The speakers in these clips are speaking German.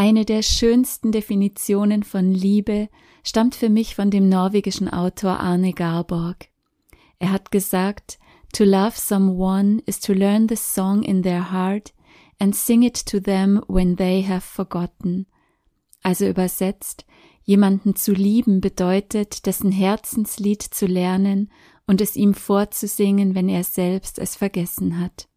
Eine der schönsten Definitionen von Liebe stammt für mich von dem norwegischen Autor Arne Garborg. Er hat gesagt, To love someone is to learn the song in their heart and sing it to them when they have forgotten. Also übersetzt, jemanden zu lieben bedeutet, dessen Herzenslied zu lernen und es ihm vorzusingen, wenn er selbst es vergessen hat.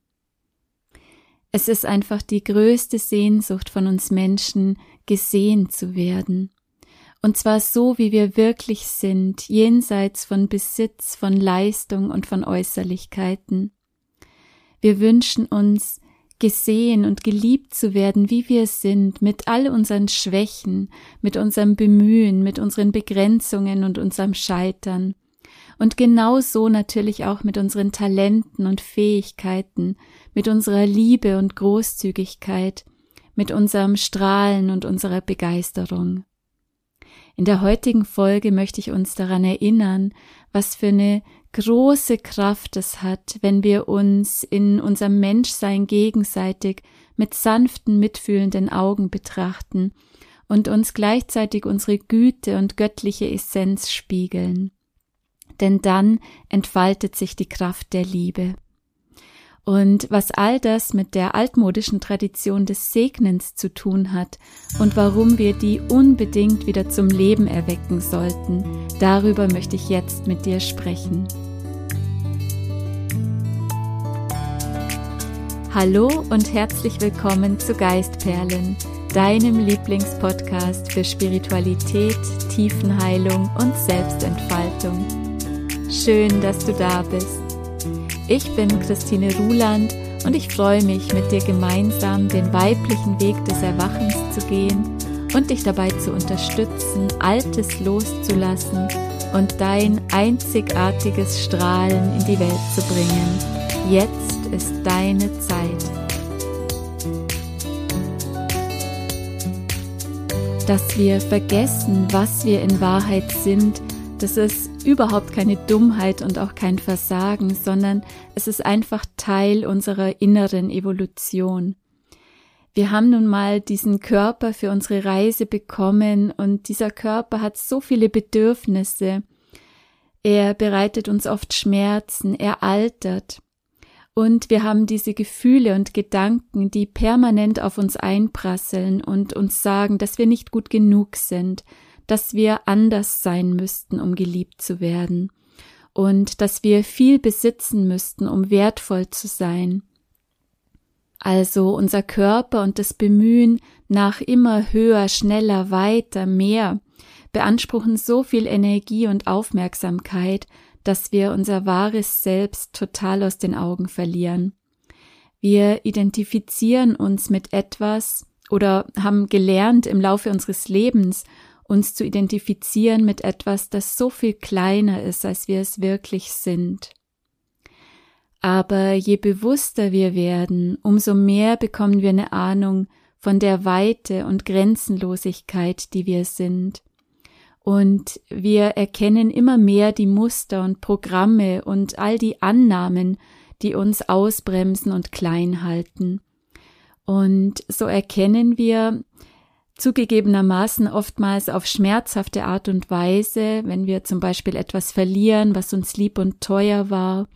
Es ist einfach die größte Sehnsucht von uns Menschen, gesehen zu werden. Und zwar so, wie wir wirklich sind, jenseits von Besitz, von Leistung und von Äußerlichkeiten. Wir wünschen uns, gesehen und geliebt zu werden, wie wir sind, mit all unseren Schwächen, mit unserem Bemühen, mit unseren Begrenzungen und unserem Scheitern. Und genauso natürlich auch mit unseren Talenten und Fähigkeiten, mit unserer Liebe und Großzügigkeit, mit unserem Strahlen und unserer Begeisterung. In der heutigen Folge möchte ich uns daran erinnern, was für eine große Kraft es hat, wenn wir uns in unserem Menschsein gegenseitig mit sanften, mitfühlenden Augen betrachten und uns gleichzeitig unsere Güte und göttliche Essenz spiegeln. Denn dann entfaltet sich die Kraft der Liebe. Und was all das mit der altmodischen Tradition des Segnens zu tun hat und warum wir die unbedingt wieder zum Leben erwecken sollten, darüber möchte ich jetzt mit dir sprechen. Hallo und herzlich willkommen zu Geistperlen, deinem Lieblingspodcast für Spiritualität, Tiefenheilung und Selbstentfaltung. Schön, dass du da bist. Ich bin Christine Ruland und ich freue mich, mit dir gemeinsam den weiblichen Weg des Erwachens zu gehen und dich dabei zu unterstützen, Altes loszulassen und dein einzigartiges Strahlen in die Welt zu bringen. Jetzt ist deine Zeit. Dass wir vergessen, was wir in Wahrheit sind, das ist überhaupt keine Dummheit und auch kein Versagen, sondern es ist einfach Teil unserer inneren Evolution. Wir haben nun mal diesen Körper für unsere Reise bekommen und dieser Körper hat so viele Bedürfnisse. Er bereitet uns oft Schmerzen, er altert. Und wir haben diese Gefühle und Gedanken, die permanent auf uns einprasseln und uns sagen, dass wir nicht gut genug sind, dass wir anders sein müssten, um geliebt zu werden und dass wir viel besitzen müssten, um wertvoll zu sein. Also unser Körper und das Bemühen nach immer höher, schneller, weiter, mehr beanspruchen so viel Energie und Aufmerksamkeit, dass wir unser wahres Selbst total aus den Augen verlieren. Wir identifizieren uns mit etwas oder haben gelernt im Laufe unseres Lebens, uns zu identifizieren mit etwas, das so viel kleiner ist, als wir es wirklich sind. Aber je bewusster wir werden, umso mehr bekommen wir eine Ahnung von der Weite und Grenzenlosigkeit, die wir sind. Und wir erkennen immer mehr die Muster und Programme und all die Annahmen, die uns ausbremsen und klein halten. Und so erkennen wir, zugegebenermaßen oftmals auf schmerzhafte Art und Weise, wenn wir zum Beispiel etwas verlieren, was uns lieb und teuer war,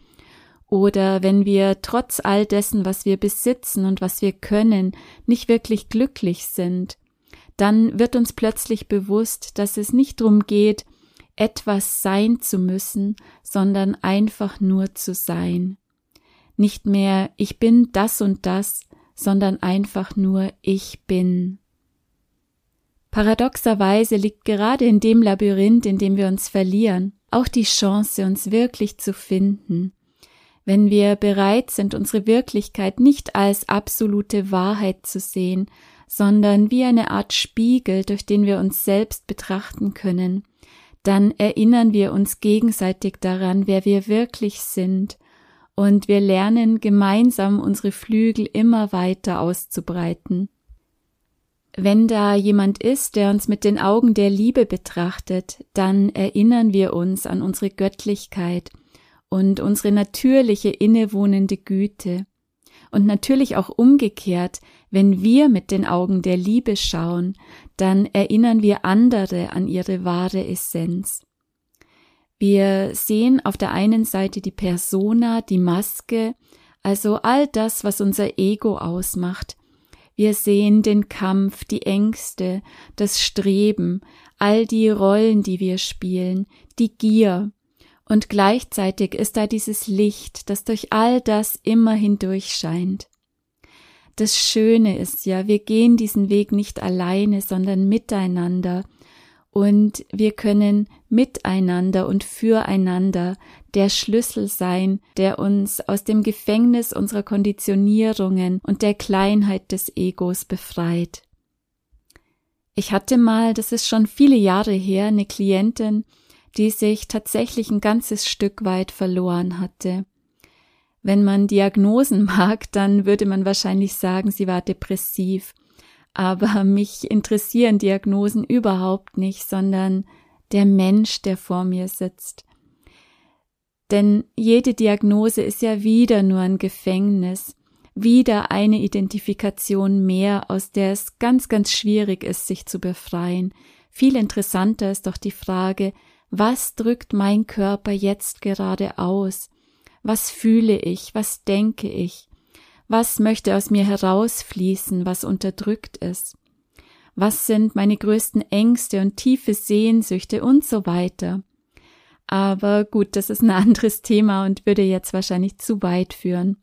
oder wenn wir trotz all dessen, was wir besitzen und was wir können, nicht wirklich glücklich sind, dann wird uns plötzlich bewusst, dass es nicht darum geht, etwas sein zu müssen, sondern einfach nur zu sein. Nicht mehr ich bin das und das, sondern einfach nur ich bin. Paradoxerweise liegt gerade in dem Labyrinth, in dem wir uns verlieren, auch die Chance, uns wirklich zu finden. Wenn wir bereit sind, unsere Wirklichkeit nicht als absolute Wahrheit zu sehen, sondern wie eine Art Spiegel, durch den wir uns selbst betrachten können, dann erinnern wir uns gegenseitig daran, wer wir wirklich sind, und wir lernen gemeinsam unsere Flügel immer weiter auszubreiten. Wenn da jemand ist, der uns mit den Augen der Liebe betrachtet, dann erinnern wir uns an unsere Göttlichkeit und unsere natürliche innewohnende Güte. Und natürlich auch umgekehrt, Wenn wir mit den Augen der Liebe schauen, dann erinnern wir andere an ihre wahre Essenz. Wir sehen auf der einen Seite die Persona, die Maske, also all das, was unser Ego ausmacht. Wir sehen den Kampf, die Ängste, das Streben, all die Rollen, die wir spielen, die Gier, und gleichzeitig ist da dieses Licht, das durch all das immer hindurch scheint. Das Schöne ist ja, wir gehen diesen Weg nicht alleine, sondern miteinander, und wir können miteinander und füreinander der Schlüssel sein, der uns aus dem Gefängnis unserer Konditionierungen und der Kleinheit des Egos befreit. Ich hatte mal, das ist schon viele Jahre her, eine Klientin, die sich tatsächlich ein ganzes Stück weit verloren hatte. Wenn man Diagnosen mag, dann würde man wahrscheinlich sagen, sie war depressiv. Aber mich interessieren Diagnosen überhaupt nicht, sondern der Mensch, der vor mir sitzt. Denn jede Diagnose ist ja wieder nur ein Gefängnis, wieder eine Identifikation mehr, aus der es ganz, ganz schwierig ist, sich zu befreien. Viel interessanter ist doch die Frage, was drückt mein Körper jetzt gerade aus? Was fühle ich? Was denke ich? Was möchte aus mir herausfließen, was unterdrückt ist? Was sind meine größten Ängste und tiefe Sehnsüchte und so weiter? Aber gut, das ist ein anderes Thema und würde jetzt wahrscheinlich zu weit führen.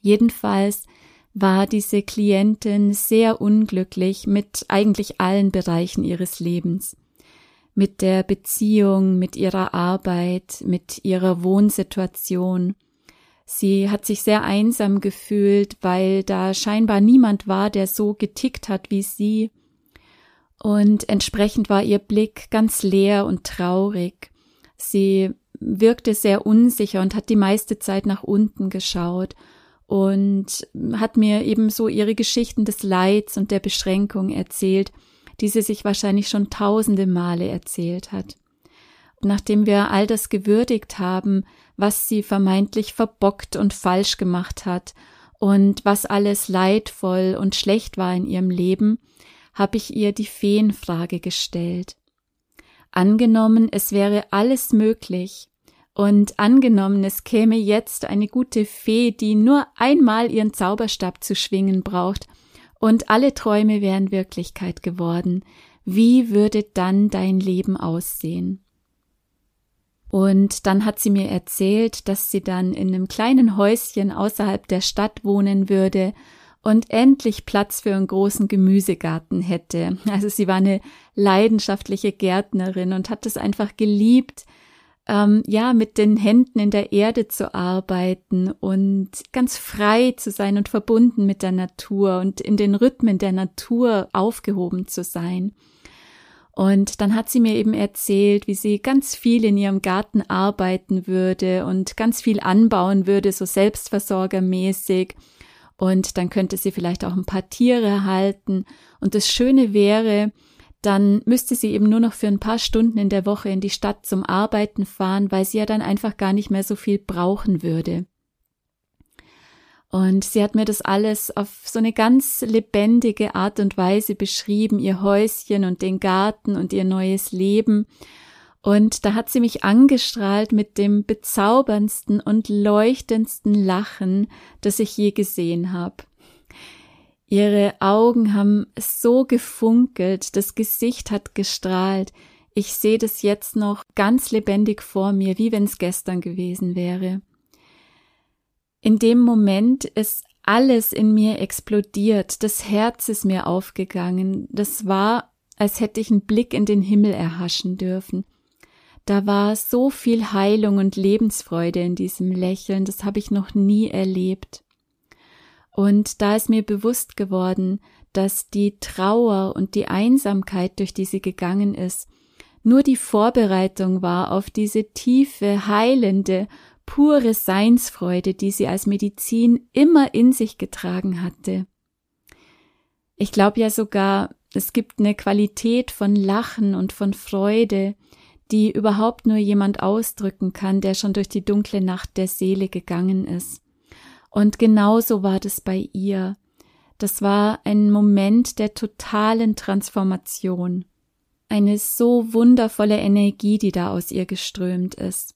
Jedenfalls war diese Klientin sehr unglücklich mit eigentlich allen Bereichen ihres Lebens mit der Beziehung, mit ihrer Arbeit, mit ihrer Wohnsituation. Sie hat sich sehr einsam gefühlt, weil da scheinbar niemand war, der so getickt hat wie sie. Und entsprechend war ihr Blick ganz leer und traurig. Sie wirkte sehr unsicher und hat die meiste Zeit nach unten geschaut und hat mir eben so ihre Geschichten des Leids und der Beschränkung erzählt, die sie sich wahrscheinlich schon tausende Male erzählt hat. Nachdem wir all das gewürdigt haben, was sie vermeintlich verbockt und falsch gemacht hat und was alles leidvoll und schlecht war in ihrem Leben, habe ich ihr die Feenfrage gestellt. Angenommen, es wäre alles möglich, und angenommen, es käme jetzt eine gute Fee, die nur einmal ihren Zauberstab zu schwingen braucht, und alle Träume wären Wirklichkeit geworden, wie würde dann dein Leben aussehen? Und dann hat sie mir erzählt, dass sie dann in einem kleinen Häuschen außerhalb der Stadt wohnen würde und endlich Platz für einen großen Gemüsegarten hätte. Also sie war eine leidenschaftliche Gärtnerin und hat es einfach geliebt, ähm, ja, mit den Händen in der Erde zu arbeiten und ganz frei zu sein und verbunden mit der Natur und in den Rhythmen der Natur aufgehoben zu sein. Und dann hat sie mir eben erzählt, wie sie ganz viel in ihrem Garten arbeiten würde und ganz viel anbauen würde, so selbstversorgermäßig. Und dann könnte sie vielleicht auch ein paar Tiere halten. Und das Schöne wäre, dann müsste sie eben nur noch für ein paar Stunden in der Woche in die Stadt zum Arbeiten fahren, weil sie ja dann einfach gar nicht mehr so viel brauchen würde. Und sie hat mir das alles auf so eine ganz lebendige Art und Weise beschrieben, ihr Häuschen und den Garten und ihr neues Leben. Und da hat sie mich angestrahlt mit dem bezauberndsten und leuchtendsten Lachen, das ich je gesehen habe. Ihre Augen haben so gefunkelt, das Gesicht hat gestrahlt. Ich sehe das jetzt noch ganz lebendig vor mir, wie wenn es gestern gewesen wäre. In dem Moment ist alles in mir explodiert, das Herz ist mir aufgegangen, das war, als hätte ich einen Blick in den Himmel erhaschen dürfen. Da war so viel Heilung und Lebensfreude in diesem Lächeln, das habe ich noch nie erlebt. Und da ist mir bewusst geworden, dass die Trauer und die Einsamkeit, durch die sie gegangen ist, nur die Vorbereitung war auf diese tiefe, heilende, pure Seinsfreude, die sie als Medizin immer in sich getragen hatte. Ich glaube ja sogar, es gibt eine Qualität von Lachen und von Freude, die überhaupt nur jemand ausdrücken kann, der schon durch die dunkle Nacht der Seele gegangen ist. Und genauso war das bei ihr. Das war ein Moment der totalen Transformation. Eine so wundervolle Energie, die da aus ihr geströmt ist.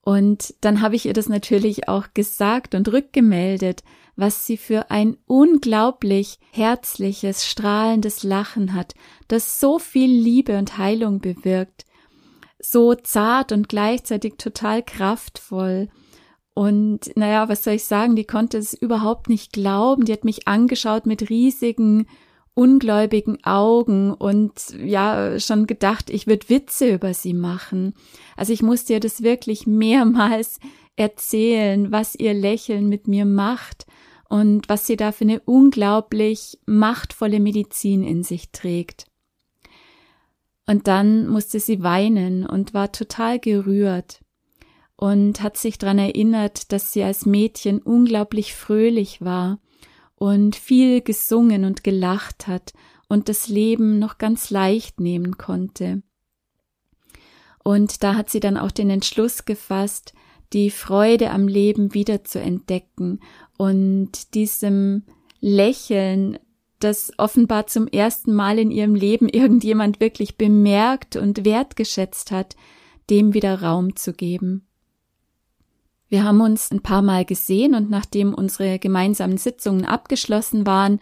Und dann habe ich ihr das natürlich auch gesagt und rückgemeldet, was sie für ein unglaublich herzliches, strahlendes Lachen hat, das so viel Liebe und Heilung bewirkt, so zart und gleichzeitig total kraftvoll. Und naja, was soll ich sagen, die konnte es überhaupt nicht glauben. Die hat mich angeschaut mit riesigen, ungläubigen Augen und ja, schon gedacht, ich würde Witze über sie machen. Also ich musste ihr das wirklich mehrmals erzählen, was ihr Lächeln mit mir macht und was sie da für eine unglaublich machtvolle Medizin in sich trägt. Und dann musste sie weinen und war total gerührt und hat sich daran erinnert, dass sie als Mädchen unglaublich fröhlich war und viel gesungen und gelacht hat und das Leben noch ganz leicht nehmen konnte. Und da hat sie dann auch den Entschluss gefasst, die Freude am Leben wieder zu entdecken und diesem Lächeln das offenbar zum ersten Mal in ihrem Leben irgendjemand wirklich bemerkt und wertgeschätzt hat, dem wieder Raum zu geben. Wir haben uns ein paar Mal gesehen und nachdem unsere gemeinsamen Sitzungen abgeschlossen waren,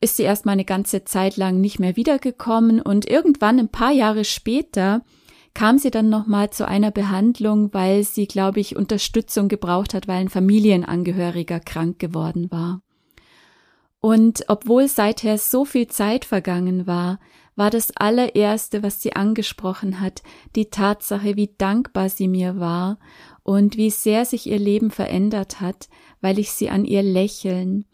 ist sie erstmal eine ganze Zeit lang nicht mehr wiedergekommen und irgendwann ein paar Jahre später kam sie dann nochmal zu einer Behandlung, weil sie, glaube ich, Unterstützung gebraucht hat, weil ein Familienangehöriger krank geworden war. Und obwohl seither so viel Zeit vergangen war, war das allererste, was sie angesprochen hat, die Tatsache, wie dankbar sie mir war und wie sehr sich ihr Leben verändert hat, weil ich sie an ihr Lächeln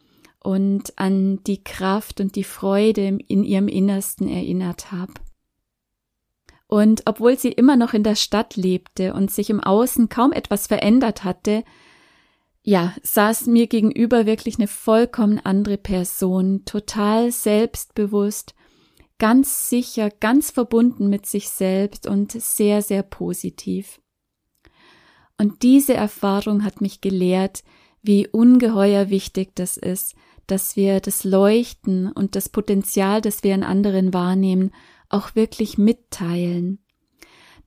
und an die Kraft und die Freude in ihrem Innersten erinnert habe. Und obwohl sie immer noch in der Stadt lebte und sich im Außen kaum etwas verändert hatte, ja, saß mir gegenüber wirklich eine vollkommen andere Person, total selbstbewusst, ganz sicher, ganz verbunden mit sich selbst und sehr, sehr positiv. Und diese Erfahrung hat mich gelehrt, wie ungeheuer wichtig das ist, dass wir das Leuchten und das Potenzial, das wir in anderen wahrnehmen, auch wirklich mitteilen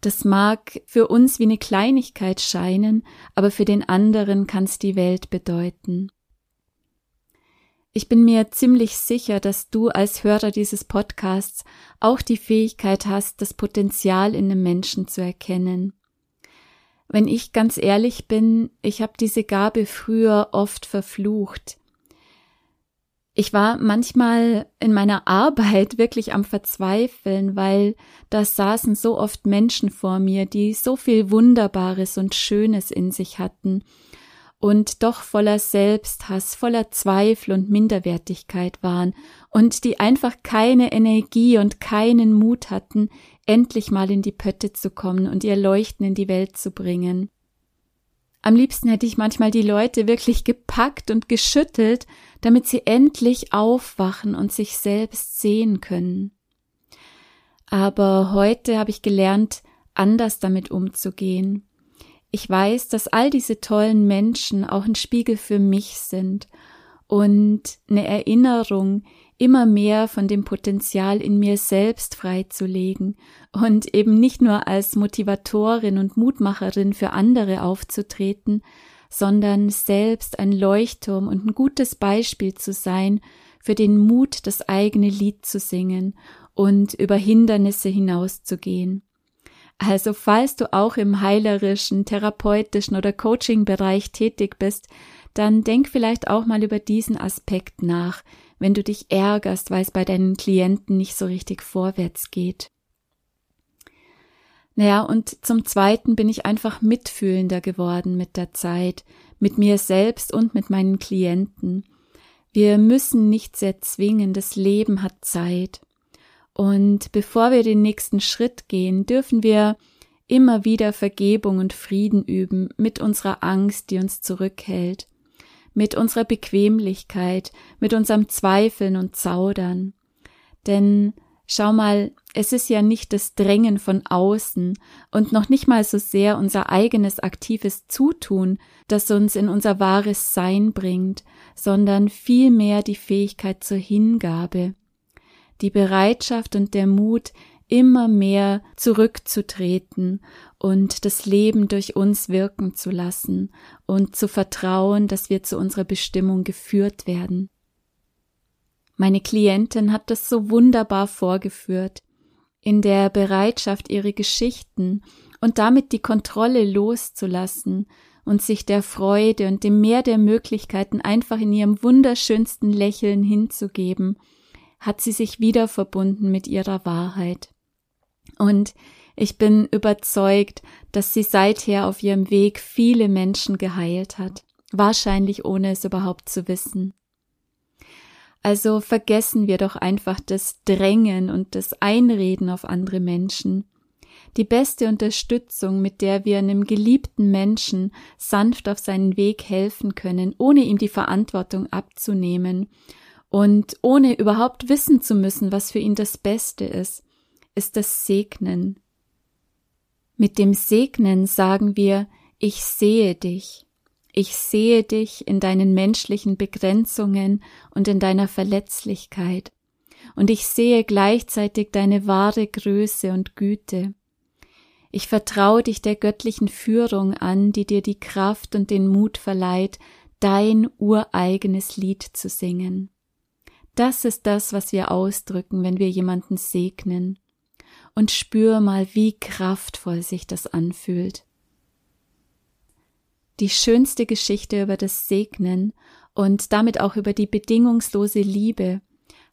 das mag für uns wie eine Kleinigkeit scheinen, aber für den anderen kann es die Welt bedeuten. Ich bin mir ziemlich sicher, dass du als Hörer dieses Podcasts auch die Fähigkeit hast, das Potenzial in einem Menschen zu erkennen. Wenn ich ganz ehrlich bin, ich habe diese Gabe früher oft verflucht. Ich war manchmal in meiner Arbeit wirklich am Verzweifeln, weil da saßen so oft Menschen vor mir, die so viel Wunderbares und Schönes in sich hatten und doch voller Selbsthass, voller Zweifel und Minderwertigkeit waren und die einfach keine Energie und keinen Mut hatten, endlich mal in die Pötte zu kommen und ihr Leuchten in die Welt zu bringen. Am liebsten hätte ich manchmal die Leute wirklich gepackt und geschüttelt, damit sie endlich aufwachen und sich selbst sehen können. Aber heute habe ich gelernt, anders damit umzugehen. Ich weiß, dass all diese tollen Menschen auch ein Spiegel für mich sind und eine Erinnerung, immer mehr von dem Potenzial in mir selbst freizulegen und eben nicht nur als Motivatorin und Mutmacherin für andere aufzutreten, sondern selbst ein Leuchtturm und ein gutes Beispiel zu sein für den Mut, das eigene Lied zu singen und über Hindernisse hinauszugehen. Also falls du auch im heilerischen, therapeutischen oder Coaching-Bereich tätig bist, dann denk vielleicht auch mal über diesen Aspekt nach, wenn du dich ärgerst, weil es bei deinen Klienten nicht so richtig vorwärts geht. Naja, und zum Zweiten bin ich einfach mitfühlender geworden mit der Zeit, mit mir selbst und mit meinen Klienten. Wir müssen nichts erzwingen, das Leben hat Zeit. Und bevor wir den nächsten Schritt gehen, dürfen wir immer wieder Vergebung und Frieden üben mit unserer Angst, die uns zurückhält mit unserer Bequemlichkeit, mit unserem Zweifeln und Zaudern. Denn Schau mal, es ist ja nicht das Drängen von außen und noch nicht mal so sehr unser eigenes aktives Zutun, das uns in unser wahres Sein bringt, sondern vielmehr die Fähigkeit zur Hingabe, die Bereitschaft und der Mut, immer mehr zurückzutreten und das Leben durch uns wirken zu lassen und zu vertrauen, dass wir zu unserer Bestimmung geführt werden. Meine Klientin hat das so wunderbar vorgeführt, in der Bereitschaft, ihre Geschichten und damit die Kontrolle loszulassen und sich der Freude und dem Meer der Möglichkeiten einfach in ihrem wunderschönsten Lächeln hinzugeben, hat sie sich wieder verbunden mit ihrer Wahrheit. Und ich bin überzeugt, dass sie seither auf ihrem Weg viele Menschen geheilt hat, wahrscheinlich ohne es überhaupt zu wissen. Also vergessen wir doch einfach das Drängen und das Einreden auf andere Menschen. Die beste Unterstützung, mit der wir einem geliebten Menschen sanft auf seinen Weg helfen können, ohne ihm die Verantwortung abzunehmen und ohne überhaupt wissen zu müssen, was für ihn das Beste ist, ist das Segnen. Mit dem Segnen sagen wir, ich sehe dich, ich sehe dich in deinen menschlichen Begrenzungen und in deiner Verletzlichkeit, und ich sehe gleichzeitig deine wahre Größe und Güte. Ich vertraue dich der göttlichen Führung an, die dir die Kraft und den Mut verleiht, dein ureigenes Lied zu singen. Das ist das, was wir ausdrücken, wenn wir jemanden segnen und spür mal, wie kraftvoll sich das anfühlt. Die schönste Geschichte über das Segnen und damit auch über die bedingungslose Liebe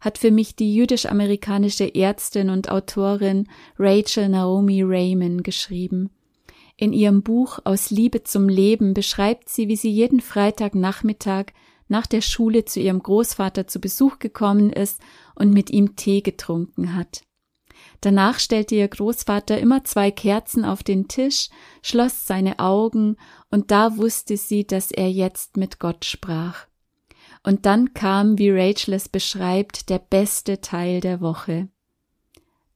hat für mich die jüdisch-amerikanische Ärztin und Autorin Rachel Naomi Raymond geschrieben. In ihrem Buch Aus Liebe zum Leben beschreibt sie, wie sie jeden Freitagnachmittag nach der Schule zu ihrem Großvater zu Besuch gekommen ist und mit ihm Tee getrunken hat. Danach stellte ihr Großvater immer zwei Kerzen auf den Tisch, schloss seine Augen, und da wusste sie, dass er jetzt mit Gott sprach. Und dann kam, wie Rachel es beschreibt, der beste Teil der Woche.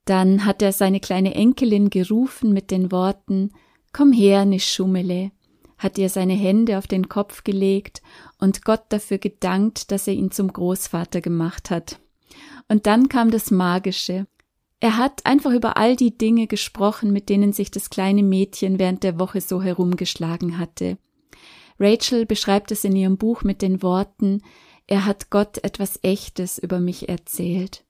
Dann hat er seine kleine Enkelin gerufen mit den Worten Komm her, Nischumele, hat ihr seine Hände auf den Kopf gelegt und Gott dafür gedankt, dass er ihn zum Großvater gemacht hat. Und dann kam das Magische. Er hat einfach über all die Dinge gesprochen, mit denen sich das kleine Mädchen während der Woche so herumgeschlagen hatte. Rachel beschreibt es in ihrem Buch mit den Worten Er hat Gott etwas Echtes über mich erzählt.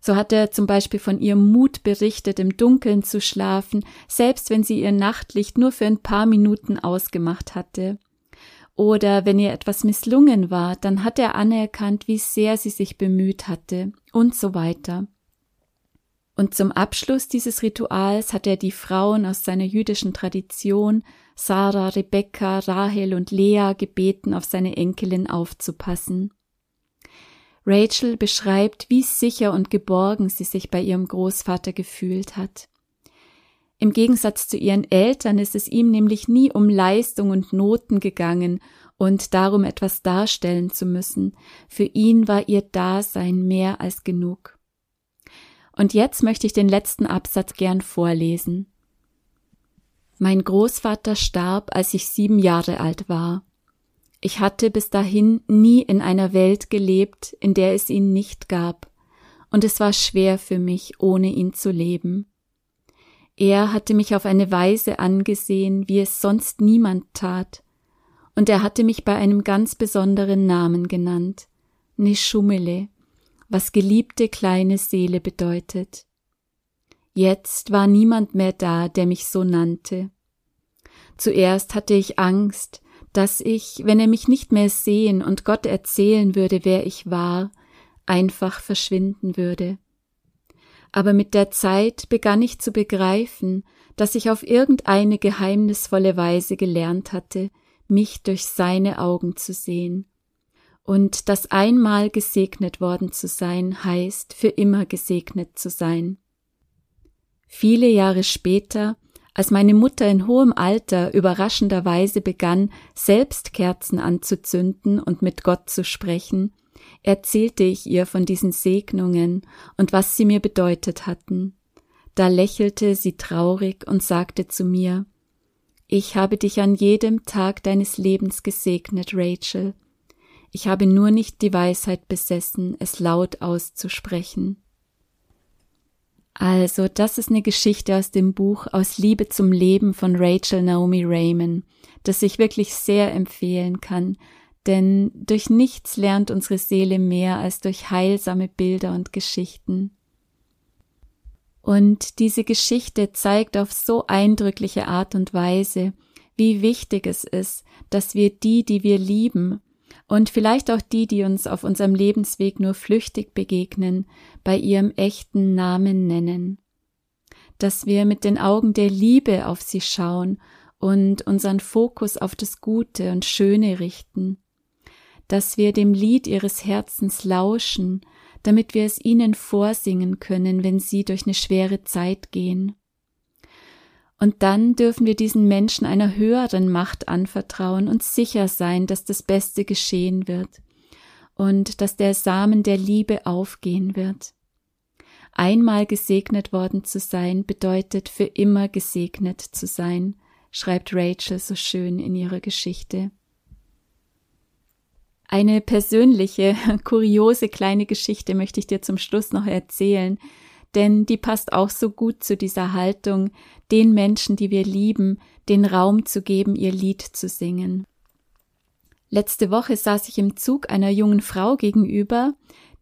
So hat er zum Beispiel von ihrem Mut berichtet, im Dunkeln zu schlafen, selbst wenn sie ihr Nachtlicht nur für ein paar Minuten ausgemacht hatte. Oder wenn ihr etwas misslungen war, dann hat er anerkannt, wie sehr sie sich bemüht hatte, und so weiter. Und zum Abschluss dieses Rituals hat er die Frauen aus seiner jüdischen Tradition, Sarah, Rebekka, Rahel und Lea, gebeten, auf seine Enkelin aufzupassen. Rachel beschreibt, wie sicher und geborgen sie sich bei ihrem Großvater gefühlt hat. Im Gegensatz zu ihren Eltern ist es ihm nämlich nie um Leistung und Noten gegangen und darum etwas darstellen zu müssen. Für ihn war ihr Dasein mehr als genug. Und jetzt möchte ich den letzten Absatz gern vorlesen. Mein Großvater starb, als ich sieben Jahre alt war. Ich hatte bis dahin nie in einer Welt gelebt, in der es ihn nicht gab, und es war schwer für mich, ohne ihn zu leben. Er hatte mich auf eine Weise angesehen, wie es sonst niemand tat, und er hatte mich bei einem ganz besonderen Namen genannt, Nishumele, was geliebte kleine Seele bedeutet. Jetzt war niemand mehr da, der mich so nannte. Zuerst hatte ich Angst, dass ich, wenn er mich nicht mehr sehen und Gott erzählen würde, wer ich war, einfach verschwinden würde. Aber mit der Zeit begann ich zu begreifen, dass ich auf irgendeine geheimnisvolle Weise gelernt hatte, mich durch seine Augen zu sehen und das einmal gesegnet worden zu sein heißt, für immer gesegnet zu sein. Viele Jahre später, als meine Mutter in hohem Alter überraschenderweise begann, selbst Kerzen anzuzünden und mit Gott zu sprechen, erzählte ich ihr von diesen Segnungen und was sie mir bedeutet hatten. Da lächelte sie traurig und sagte zu mir Ich habe dich an jedem Tag deines Lebens gesegnet, Rachel. Ich habe nur nicht die Weisheit besessen, es laut auszusprechen. Also, das ist eine Geschichte aus dem Buch Aus Liebe zum Leben von Rachel Naomi Raymond, das ich wirklich sehr empfehlen kann, denn durch nichts lernt unsere Seele mehr als durch heilsame Bilder und Geschichten. Und diese Geschichte zeigt auf so eindrückliche Art und Weise, wie wichtig es ist, dass wir die, die wir lieben, und vielleicht auch die, die uns auf unserem Lebensweg nur flüchtig begegnen, bei ihrem echten Namen nennen. Dass wir mit den Augen der Liebe auf sie schauen und unseren Fokus auf das Gute und Schöne richten. Dass wir dem Lied ihres Herzens lauschen, damit wir es ihnen vorsingen können, wenn sie durch eine schwere Zeit gehen. Und dann dürfen wir diesen Menschen einer höheren Macht anvertrauen und sicher sein, dass das Beste geschehen wird und dass der Samen der Liebe aufgehen wird. Einmal gesegnet worden zu sein bedeutet für immer gesegnet zu sein, schreibt Rachel so schön in ihrer Geschichte. Eine persönliche, kuriose kleine Geschichte möchte ich dir zum Schluss noch erzählen, denn die passt auch so gut zu dieser Haltung, den Menschen, die wir lieben, den Raum zu geben, ihr Lied zu singen. Letzte Woche saß ich im Zug einer jungen Frau gegenüber,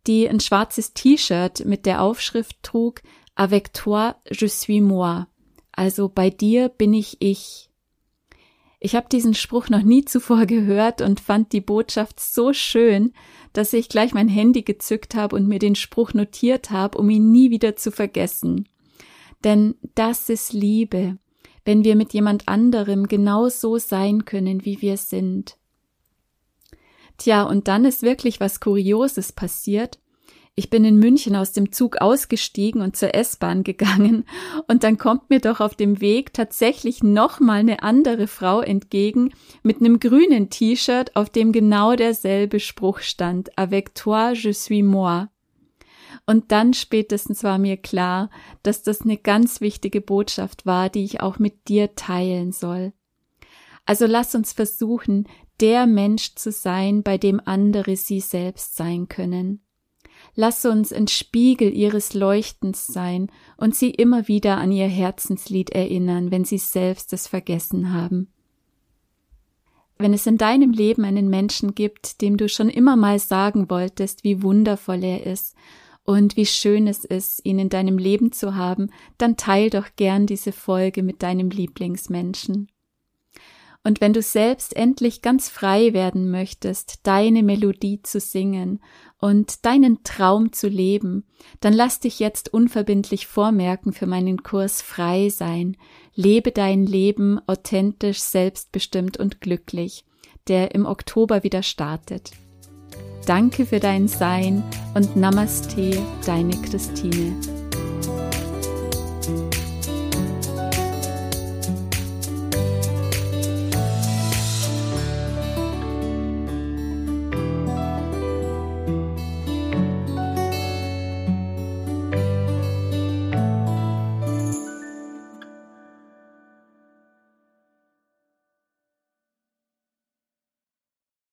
die ein schwarzes T-Shirt mit der Aufschrift trug Avec toi, je suis moi. Also bei dir bin ich ich. Ich habe diesen Spruch noch nie zuvor gehört und fand die Botschaft so schön, dass ich gleich mein Handy gezückt habe und mir den Spruch notiert habe, um ihn nie wieder zu vergessen. Denn das ist Liebe, wenn wir mit jemand anderem genau so sein können, wie wir sind. Tja, und dann ist wirklich was Kurioses passiert. Ich bin in München aus dem Zug ausgestiegen und zur S-Bahn gegangen und dann kommt mir doch auf dem Weg tatsächlich nochmal eine andere Frau entgegen mit einem grünen T-Shirt, auf dem genau derselbe Spruch stand. Avec toi, je suis moi. Und dann spätestens war mir klar, dass das eine ganz wichtige Botschaft war, die ich auch mit dir teilen soll. Also lass uns versuchen, der Mensch zu sein, bei dem andere sie selbst sein können. Lass uns ein Spiegel ihres Leuchtens sein und sie immer wieder an ihr Herzenslied erinnern, wenn sie selbst es vergessen haben. Wenn es in deinem Leben einen Menschen gibt, dem du schon immer mal sagen wolltest, wie wundervoll er ist und wie schön es ist, ihn in deinem Leben zu haben, dann teil doch gern diese Folge mit deinem Lieblingsmenschen. Und wenn du selbst endlich ganz frei werden möchtest, deine Melodie zu singen und deinen Traum zu leben, dann lass dich jetzt unverbindlich vormerken für meinen Kurs Frei sein. Lebe dein Leben authentisch, selbstbestimmt und glücklich, der im Oktober wieder startet. Danke für dein Sein und Namaste, deine Christine.